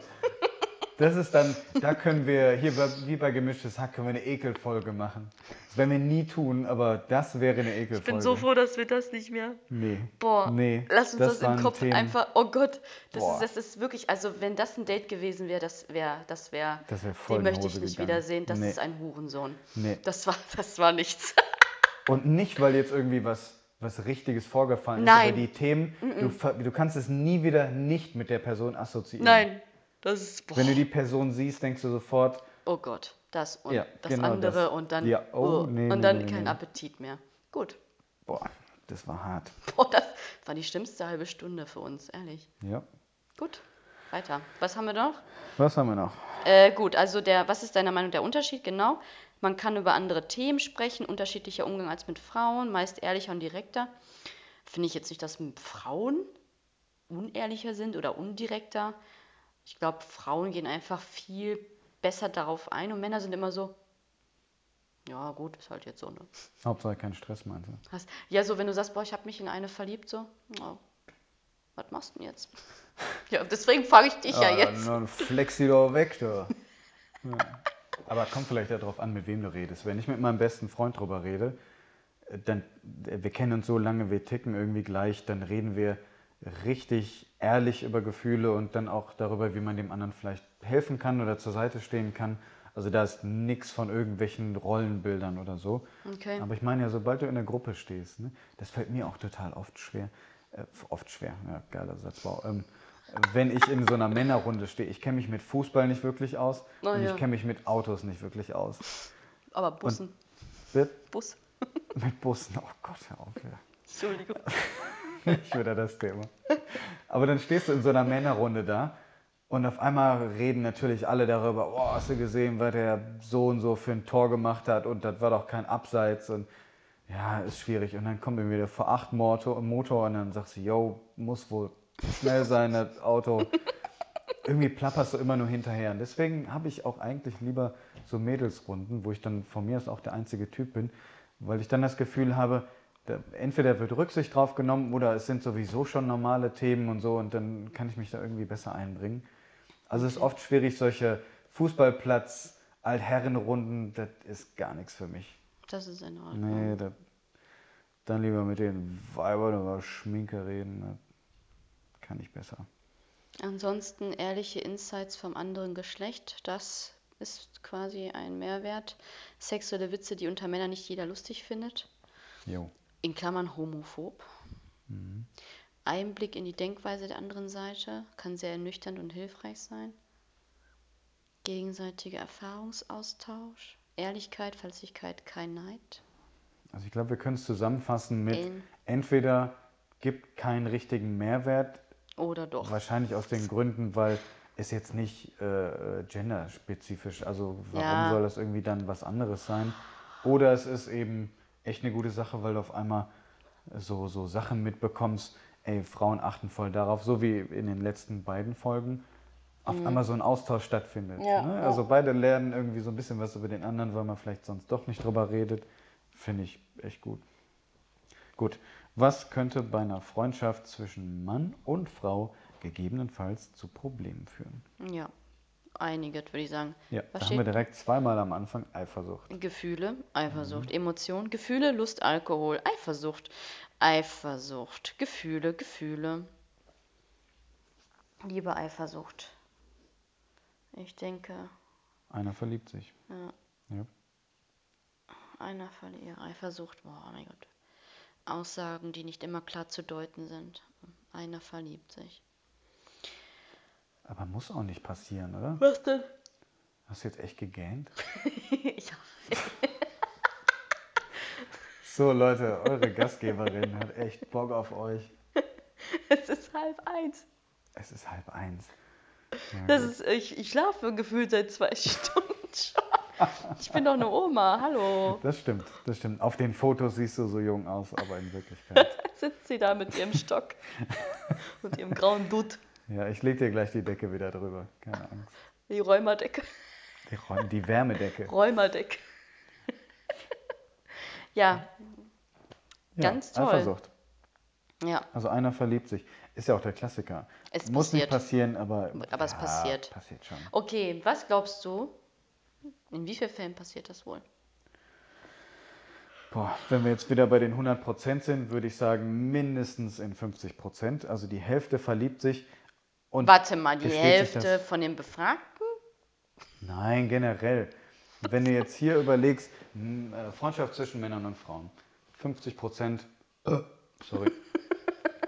Das ist dann, da können wir, hier bei, wie bei Gemischtes Hack, können wir eine Ekelfolge machen. Das werden wir nie tun, aber das wäre eine Ekelfolge. Ich bin so froh, dass wir das nicht mehr. Nee. Boah, Nee, lass uns das, im waren Kopf Themen. einfach. Oh Gott, das Boah. ist, das ist wirklich, also wenn das ein Date gewesen wäre, das wäre, das wäre, Das wär voll den möchte ich nicht gegangen. wiedersehen. Das Nee. ist ein Hurensohn. Nee. Das war, das war nichts. Und nicht, weil jetzt irgendwie was, was Richtiges vorgefallen ist, Nein. aber die Themen, du, ver- du kannst es nie wieder nicht mit der Person assoziieren. Nein, das ist, boah. Wenn du die Person siehst, denkst du sofort, oh Gott, das und Ja, das genau andere das. und dann, Ja, oh, oh, nee, und dann nee, kein nee. Appetit mehr. Gut. boah, das war hart. Boah, das war die schlimmste halbe Stunde für uns, ehrlich. Ja. Gut, weiter. Was haben wir noch? Was haben wir noch? Äh, gut, also der, was ist deiner Meinung der Unterschied? Genau. Man kann über andere Themen sprechen, unterschiedlicher Umgang als mit Frauen, meist ehrlicher und direkter. Finde ich jetzt nicht, dass Frauen unehrlicher sind oder undirekter. Ich glaube, Frauen gehen einfach viel besser darauf ein und Männer sind immer so, ja gut, ist halt jetzt so, ne? Hauptsache kein Stress, meinst du? Hast, ja, so wenn du sagst, boah, ich habe mich in eine verliebt, so, oh, was machst du denn jetzt? Ja, deswegen frage ich dich ja, jetzt. Dann flex die doch weg, du. Ja. Aber kommt vielleicht darauf an, mit wem du redest. Wenn ich mit meinem besten Freund drüber rede, äh, dann, äh, wir kennen uns so lange, wir ticken irgendwie gleich, dann reden wir richtig ehrlich über Gefühle und dann auch darüber, wie man dem anderen vielleicht helfen kann oder zur Seite stehen kann. Also da ist nichts von irgendwelchen Rollenbildern oder so. Okay. Aber ich meine ja, sobald du in der Gruppe stehst, ne, das fällt mir auch total oft schwer. Äh, oft schwer, ja, geiler Satz. Wow. Ähm, wenn ich in so einer Männerrunde stehe, ich kenne mich mit Fußball nicht wirklich aus Oh und ja. ich kenne mich mit Autos nicht wirklich aus. Aber Bussen, Mit, Bus, mit Bussen, oh Gott, hör auf. Ja. Entschuldigung. Nicht wieder das Thema. Aber dann stehst du in so einer Männerrunde da und auf einmal reden natürlich alle darüber, oh, hast du gesehen, was der so und so für ein Tor gemacht hat und das war doch kein Abseits und ja, ist schwierig. Und dann kommt wieder vor acht Motor, Motor und dann sagst du, yo, muss wohl schnell sein, das Auto. Irgendwie plapperst du immer nur hinterher. Und deswegen habe ich auch eigentlich lieber so Mädelsrunden, wo ich dann von mir aus auch der einzige Typ bin, weil ich dann das Gefühl habe, entweder wird Rücksicht drauf genommen oder es sind sowieso schon normale Themen und so und dann kann ich mich da irgendwie besser einbringen. Also es ist oft schwierig, solche Fußballplatz, Altherrenrunden, das ist gar nichts für mich. Das ist in Ordnung. Nee, da, dann lieber mit den Weibern über Schminke reden, das kann ich besser. Ansonsten ehrliche Insights vom anderen Geschlecht, das ist quasi ein Mehrwert. Sexuelle Witze, die unter Männern nicht jeder lustig findet. Jo. In Klammern homophob. Einblick in die Denkweise der anderen Seite kann sehr ernüchternd und hilfreich sein. Gegenseitiger Erfahrungsaustausch. Ehrlichkeit, Verlässlichkeit, kein Neid. Also ich glaube, wir können es zusammenfassen mit In- entweder gibt keinen richtigen Mehrwert, Oder doch. wahrscheinlich aus den Gründen, weil es jetzt nicht äh, äh, genderspezifisch, also warum Ja. soll das irgendwie dann was anderes sein? Oder es ist eben echt eine gute Sache, weil du auf einmal so, so Sachen mitbekommst, ey, Frauen achten voll darauf, so wie in den letzten beiden Folgen, auf einmal so ein Austausch stattfindet. Mhm. Ja, ne? ja. Also beide lernen irgendwie so ein bisschen was über den anderen, weil man vielleicht sonst doch nicht drüber redet. Finde ich echt gut. Gut, was könnte bei einer Freundschaft zwischen Mann und Frau gegebenenfalls zu Problemen führen? Ja. Einiges, würde ich sagen. Ja, Was da haben wir direkt zweimal am Anfang Eifersucht. Gefühle, Eifersucht, Mhm. Emotion, Gefühle, Lust, Alkohol, Eifersucht, Eifersucht, Gefühle, Gefühle. Liebe Eifersucht. Ich denke, Einer verliebt sich. ja, Ja. einer verliert Eifersucht. Boah, mein Gott. Aussagen, die nicht immer klar zu deuten sind. Einer verliebt sich. Aber muss auch nicht passieren, oder? Was denn? Hast du jetzt echt gegähnt? ja. So, Leute, eure Gastgeberin hat echt Bock auf euch. Es ist halb eins. Es ist halb eins. Ja, Das gut. ist, ich, ich schlafe gefühlt seit zwei Stunden schon. Ich bin doch eine Oma, hallo. das stimmt, das stimmt. Auf den Fotos siehst du so jung aus, aber in Wirklichkeit. Sitzt sie da mit ihrem Stock und ihrem grauen Dutt, Ja, ich leg dir gleich die Decke wieder drüber. Keine Angst. die Räumerdecke. Die, Räum- die Wärmedecke. Räumerdecke. Ja, Ja, Ganz toll. Eifersucht. ja, Also einer verliebt sich. Ist ja auch der Klassiker. Es Muss nicht passiert. passieren, aber. Aber es ja, passiert. Passiert schon. okay, was glaubst du, in wie vielen Fällen passiert das wohl? Boah, wenn wir jetzt wieder bei den 100% sind, würde ich sagen, mindestens in 50%. Also die Hälfte verliebt sich und. Warte mal, die Hälfte von den Befragten? Nein, generell. Wenn du jetzt hier überlegst, m, äh, Freundschaft zwischen Männern und Frauen, 50%, äh, sorry,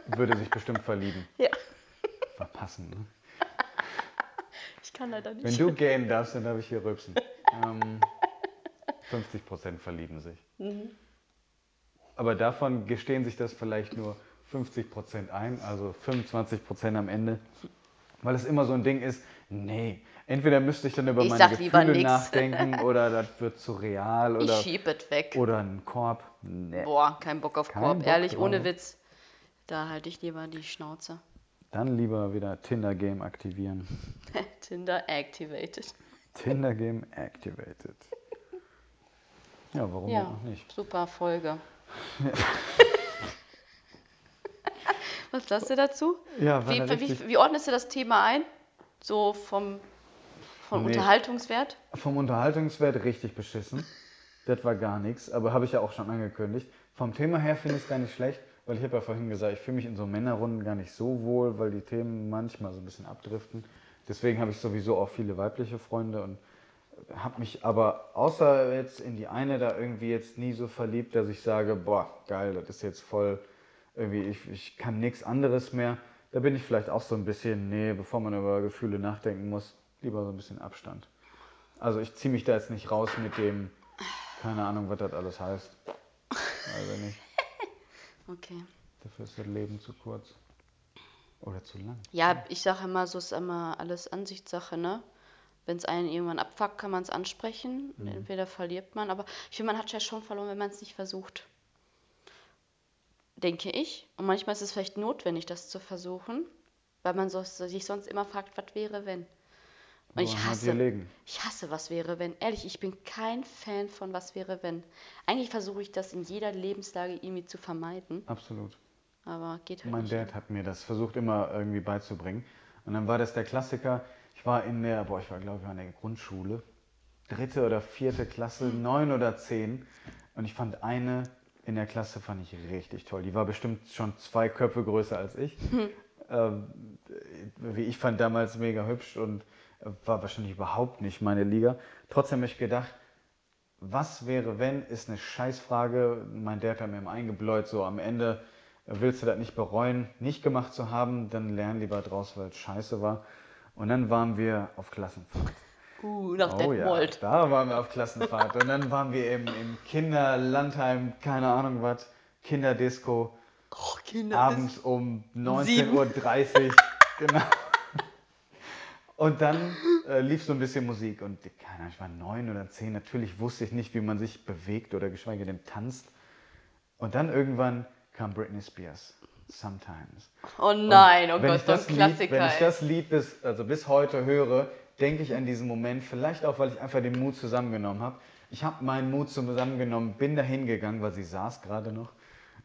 würde sich bestimmt verlieben. Ja, Verpassen, ne? ich kann leider nicht. Wenn du gehen darfst, dann darf ich hier rülpsen. Ähm, 50% verlieben sich. Mhm. Aber davon gestehen sich das vielleicht nur 50% ein, also 25% am Ende. Weil es immer so ein Ding ist, nee, entweder müsste ich dann über Ich meine Gefühle nachdenken oder das wird zu real ich oder, schieb es weg. oder ein Korb. Nee. Boah, kein Bock auf Kein Korb. Bock Ehrlich, drauf. ohne Witz. Da halte ich lieber die Schnauze. Dann lieber wieder Tinder-Game aktivieren. Tinder activated. Tinder-Game activated. Ja, warum Ja, auch nicht? super Folge. Was sagst du dazu? Ja, Wie, wie, wie ordnest du das Thema ein? So vom, vom Nee. Unterhaltungswert? Vom Unterhaltungswert richtig beschissen. Das war gar nichts, aber habe ich ja auch schon angekündigt. Vom Thema her finde ich es gar nicht schlecht, weil ich habe ja vorhin gesagt, ich fühle mich in so Männerrunden gar nicht so wohl, weil die Themen manchmal so ein bisschen abdriften. Deswegen habe ich sowieso auch viele weibliche Freunde und habe mich aber außer jetzt in die eine da irgendwie jetzt nie so verliebt, dass ich sage, boah, geil, das ist jetzt voll, irgendwie, ich, ich kann nichts anderes mehr. Da bin ich vielleicht auch so ein bisschen, nee, bevor man über Gefühle nachdenken muss, lieber so ein bisschen Abstand. Also ich ziehe mich da jetzt nicht raus mit dem, keine Ahnung, was das alles heißt. Also nicht. Okay. Dafür ist das Leben zu kurz. Oder zu lang. Ja, ich sage immer, so ist immer alles Ansichtssache, ne? Wenn es einen irgendwann abfuckt, kann man es ansprechen. Mhm. Entweder verliert man, aber ich finde, man hat ja schon verloren, wenn man es nicht versucht. Denke ich. Und manchmal ist es vielleicht notwendig, das zu versuchen, weil man so, sich sonst immer fragt, was wäre, wenn. Und ich hasse, ich hasse, was wäre, wenn. Ehrlich, ich bin kein Fan von was wäre, wenn. Eigentlich versuche ich das in jeder Lebenslage irgendwie zu vermeiden, Absolut. aber geht halt Mein nicht. Dad hat mir das versucht immer irgendwie beizubringen. Und dann war das der Klassiker. Ich war in der, boah, ich war glaube ich in der Grundschule. Dritte oder vierte Klasse, neun oder zehn. Und ich fand eine in der Klasse fand ich richtig toll. Die war bestimmt schon zwei Köpfe größer als ich. Ähm, wie ich fand damals mega hübsch und war wahrscheinlich überhaupt nicht meine Liga. Trotzdem habe ich gedacht, was wäre, wenn, ist eine Scheißfrage. Mein Dad hat mir eingebläut, so am Ende willst du das nicht bereuen, nicht gemacht zu haben, dann lern lieber draus, weil es scheiße war. Und dann waren wir auf Klassenfahrt. Uh, nach Oh ja, Detmold. da waren wir auf Klassenfahrt. Und dann waren wir im, im Kinderlandheim, keine Ahnung was, Kinderdisco, Oh, Kinder, abends um Sieben. 19.30 Uhr. genau. Und dann äh, lief so ein bisschen Musik und keine Ahnung, ich war neun oder zehn, natürlich wusste ich nicht, wie man sich bewegt oder geschweige denn tanzt. Und dann irgendwann kam Britney Spears, Sometimes. Oh nein, oh Gott, so ein das Lied, Klassiker. wenn ich das Lied bis, also bis heute höre, denke ich an diesen Moment, vielleicht auch, weil ich einfach den Mut zusammengenommen habe. Ich habe meinen Mut zusammengenommen, bin da hingegangen, weil sie saß gerade noch.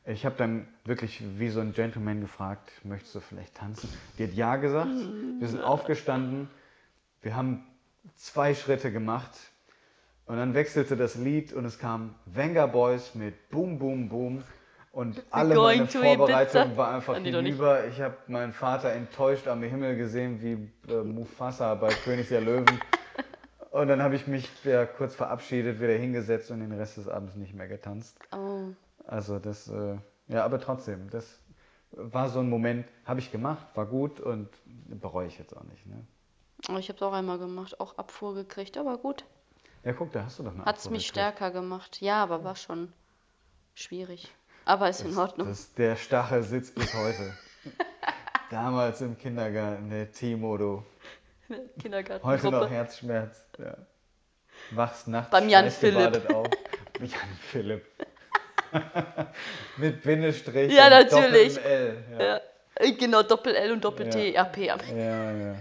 Ich habe dann wirklich wie so ein Gentleman gefragt, möchtest du vielleicht tanzen? Die hat ja gesagt, wir sind aufgestanden, wir haben zwei Schritte gemacht und dann wechselte das Lied und es kam Venga Boys mit Boom Boom Boom und alle meine Vorbereitung war einfach hinüber. Ich habe meinen Vater enttäuscht am Himmel gesehen wie äh, Mufasa bei König der Löwen. Und dann habe ich mich ja, kurz verabschiedet, wieder hingesetzt und den Rest des Abends nicht mehr getanzt. Oh. Also das, äh, ja, aber trotzdem, das war so ein Moment, habe ich gemacht, war gut und bereue ich jetzt auch nicht. Ne? Oh, ich habe es auch einmal gemacht, auch Abfuhr gekriegt, aber gut. Ja, guck, da hast du doch eine Hat es mich gekriegt. stärker gemacht. Ja, aber war schon schwierig. Aber ist in Ordnung. Das, der Stachel sitzt bis heute. Damals im Kindergarten, der Timo, du. Kindergarten. Heute noch Herzschmerz. Ja. Wachst nachts Beim Jan schweißgebadet auf. Jan Philipp. Mit Bindestrich Ja, und natürlich. doppeltem L. Ja. Ja. Äh, Genau, Doppel-L und Doppel-T, Ja. AP. Ja. Ja, ja.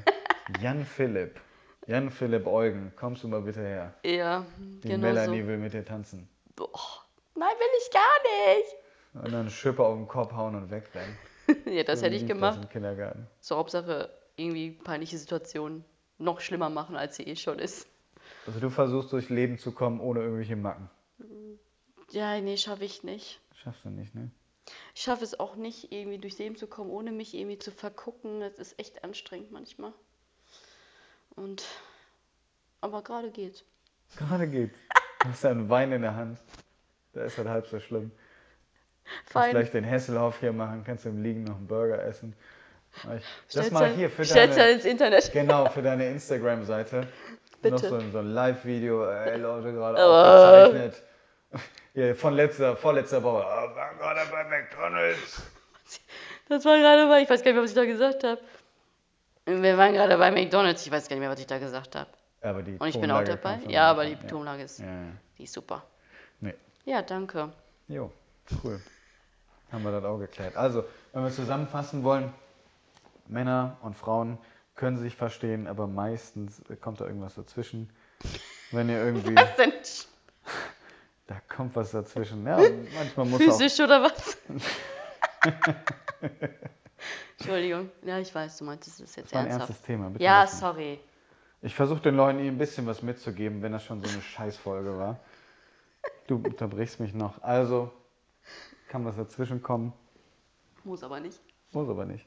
Jan Philipp. Jan Philipp Eugen, kommst du mal bitte her? ja, Die genau Melanie so. will mit dir tanzen. Boah. Nein, will ich gar nicht. Und dann Schippe auf den Kopf hauen und wegrennen. ja, das So hätte ich gemacht. Das im Kindergarten. So, Hauptsache irgendwie peinliche Situationen noch schlimmer machen, als sie eh schon ist. Also du versuchst durchs Leben zu kommen ohne irgendwelche Macken. Ja, nee, schaffe ich nicht. Schaffst du nicht, ne? Ich schaffe es auch nicht, irgendwie durchs Leben zu kommen, ohne mich irgendwie zu vergucken. Das ist echt anstrengend manchmal. Und. Aber gerade geht's. Gerade geht's. Du hast einen Wein in der Hand. Da ist das halb so schlimm. Fein. gleich den Hesselhoff hier machen, kannst im Liegen noch einen Burger essen. Ich, das mal halt- hier für stell's halt deine, ins Internet. genau, für deine Instagram-Seite. Noch Bitte. so, ein- so ein Live-Video, ey Leute, gerade Aber- aufgezeichnet. Hier, von letzter, vorletzter Woche. Ah, war gerade bei McDonalds. Das war gerade bei, ich weiß gar nicht mehr, was ich da gesagt habe. Wir waren gerade bei McDonalds, ich weiß gar nicht mehr, was ich da gesagt habe. Aber die Und ich bin auch Tonlage dabei. Ja, aber die ja. Tonlage ist, ja. die ist super. Nee. Ja, danke. Jo, cool. Haben wir das auch geklärt. Also, wenn wir zusammenfassen wollen, Männer und Frauen können sich verstehen, aber meistens kommt da irgendwas dazwischen. Wenn ihr irgendwie, Was denn? da kommt was dazwischen. Ja, manchmal muss auch, Physisch oder was? Entschuldigung. Ja, ich weiß, du meintest es jetzt das war ein ernsthaft. ernstes Thema. Bitte Ja, lassen. sorry. Ich versuche den Leuten eh ein bisschen was mitzugeben, wenn das schon so eine Scheißfolge war. Du unterbrichst mich noch. Also, kann was dazwischen kommen, Muss aber nicht. muss aber nicht.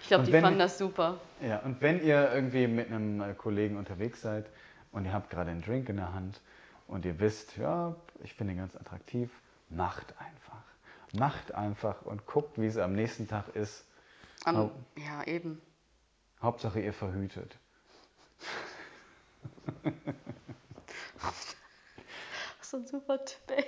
Ich glaube, die fanden das super. Ja, und wenn ihr irgendwie mit einem äh, Kollegen unterwegs seid und ihr habt gerade einen Drink in der Hand und ihr wisst, ja, ich finde ihn ganz attraktiv, macht einfach. Macht einfach und guckt, wie es am nächsten Tag ist. Am, Oh. Ja, eben. Hauptsache ihr verhütet. So ein super Tipp, ey.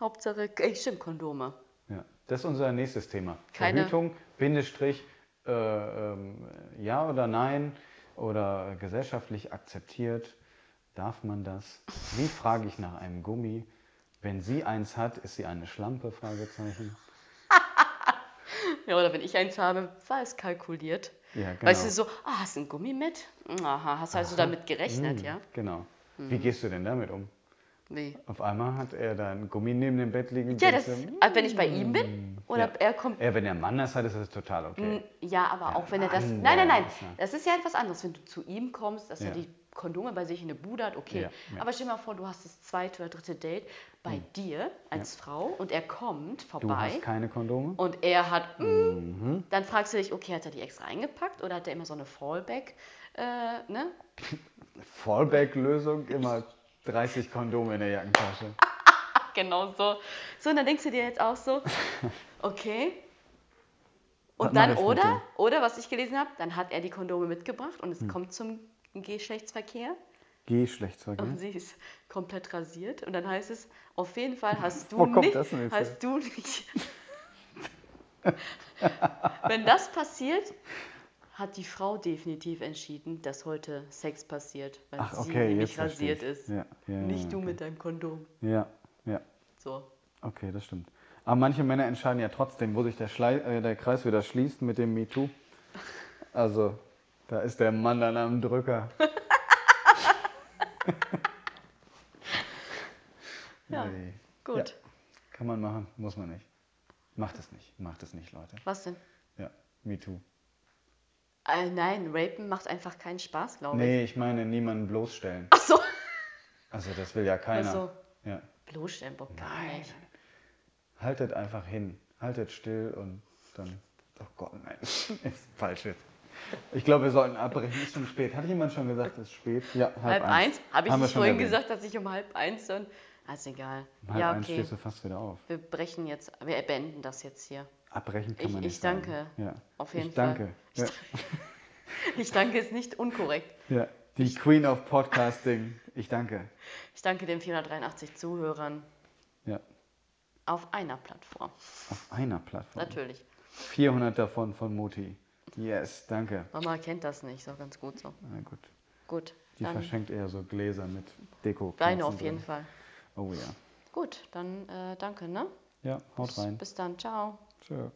Hauptsache, ey, stimmt, Kondome. Ja, das ist unser nächstes Thema. Keine- Verhütung, Bindestrich, äh, ähm, ja oder nein oder gesellschaftlich akzeptiert. Darf man das? Wie frage ich nach einem Gummi? Wenn sie eins hat, ist sie eine Schlampe? Fragezeichen. Ja, oder wenn ich eins habe, war es kalkuliert. Ja, genau. Weißt du, so, ah, hast du ein Gummi mit? Aha, hast also damit gerechnet, Hm, ja? Genau. Wie Mhm. gehst du denn damit um? Wie? Auf einmal hat er da ein Gummi neben dem Bett liegen. Ja, das, du, also wenn ich bei ihm bin oder Ja. er kommt. ja, wenn der Mann das hat, ist das total okay. Ja, aber auch wenn er das. Nein, nein, nein. ja. Das ist ja etwas anderes. Wenn du zu ihm kommst, dass er Ja. die Kondome bei sich in der Bude hat, okay. Ja, ja. Aber stell dir mal vor, du hast das zweite oder dritte Date bei dir als Frau und er kommt Du vorbei hast keine Kondome? und er hat. mm, Mhm. Dann fragst du dich, okay, hat er die extra eingepackt oder hat er immer so eine Fallback? Äh, ne? Fallback-Lösung, immer 30 Kondome in der Jackentasche. Genau so. So, und dann denkst du dir jetzt auch so, okay. Und dann, ich mit oder, oder, was ich gelesen habe, dann hat er die Kondome mitgebracht und Hm. es kommt zum Geschlechtsverkehr Geschlechtsverkehr. und sie ist komplett rasiert. Und dann heißt es, auf jeden Fall hast du Wo kommt nicht, das hast du nicht. Wenn das passiert, hat die Frau definitiv entschieden, dass heute Sex passiert, weil Ach, sie okay, nämlich jetzt verstehe rasiert ist. Ja, ja, Nicht ja, du okay. mit deinem Kondom. Ja, ja, So. okay, das stimmt. Aber manche Männer entscheiden ja trotzdem, wo sich der, Schlei äh, der Kreis wieder schließt mit dem MeToo. Also, da ist der Mann dann am Drücker. Ja, Ey. gut. Ja, kann man machen, muss man nicht. Macht es nicht, macht es nicht, Leute. Was denn? Ja, MeToo. Äh, nein, Rapen macht einfach keinen Spaß, glaube ich. Nee, ich meine niemanden bloßstellen. Ach so. Also das will ja keiner. Ach so. Ja. Bloßstellen, Bock gar Nein. nicht. Haltet einfach hin. Haltet still und dann. Oh Gott, nein. ist falsch jetzt. Ich glaube, wir sollten abbrechen. Ist schon spät. Hat jemand schon gesagt, es ist spät? Ja, halb, Halb eins? Habe ich Haben nicht schon vorhin erwähnt. gesagt, dass ich um halb eins dann. Ist egal. Um halb ja, eins okay. stehst du fast wieder auf. Wir brechen jetzt, wir beenden das jetzt hier. Abbrechen kann Ich- man ich nicht sagen. danke. Ja. Auf jeden ich danke. Fall. Ja. Ich danke, ist nicht unkorrekt. ja. Die Queen of Podcasting. Ich danke. Ich danke den 483 Zuhörern Ja. auf einer Plattform. Auf einer Plattform. Natürlich. 400 davon von Mutti. Yes, danke. Mama kennt das nicht, so ganz gut so. Na gut. Gut, Die verschenkt eher so Gläser mit Deko. deine auf jeden Fall. Oh ja. Gut, dann äh, danke, ne? Ja, haut rein. Bis dann, ciao. So.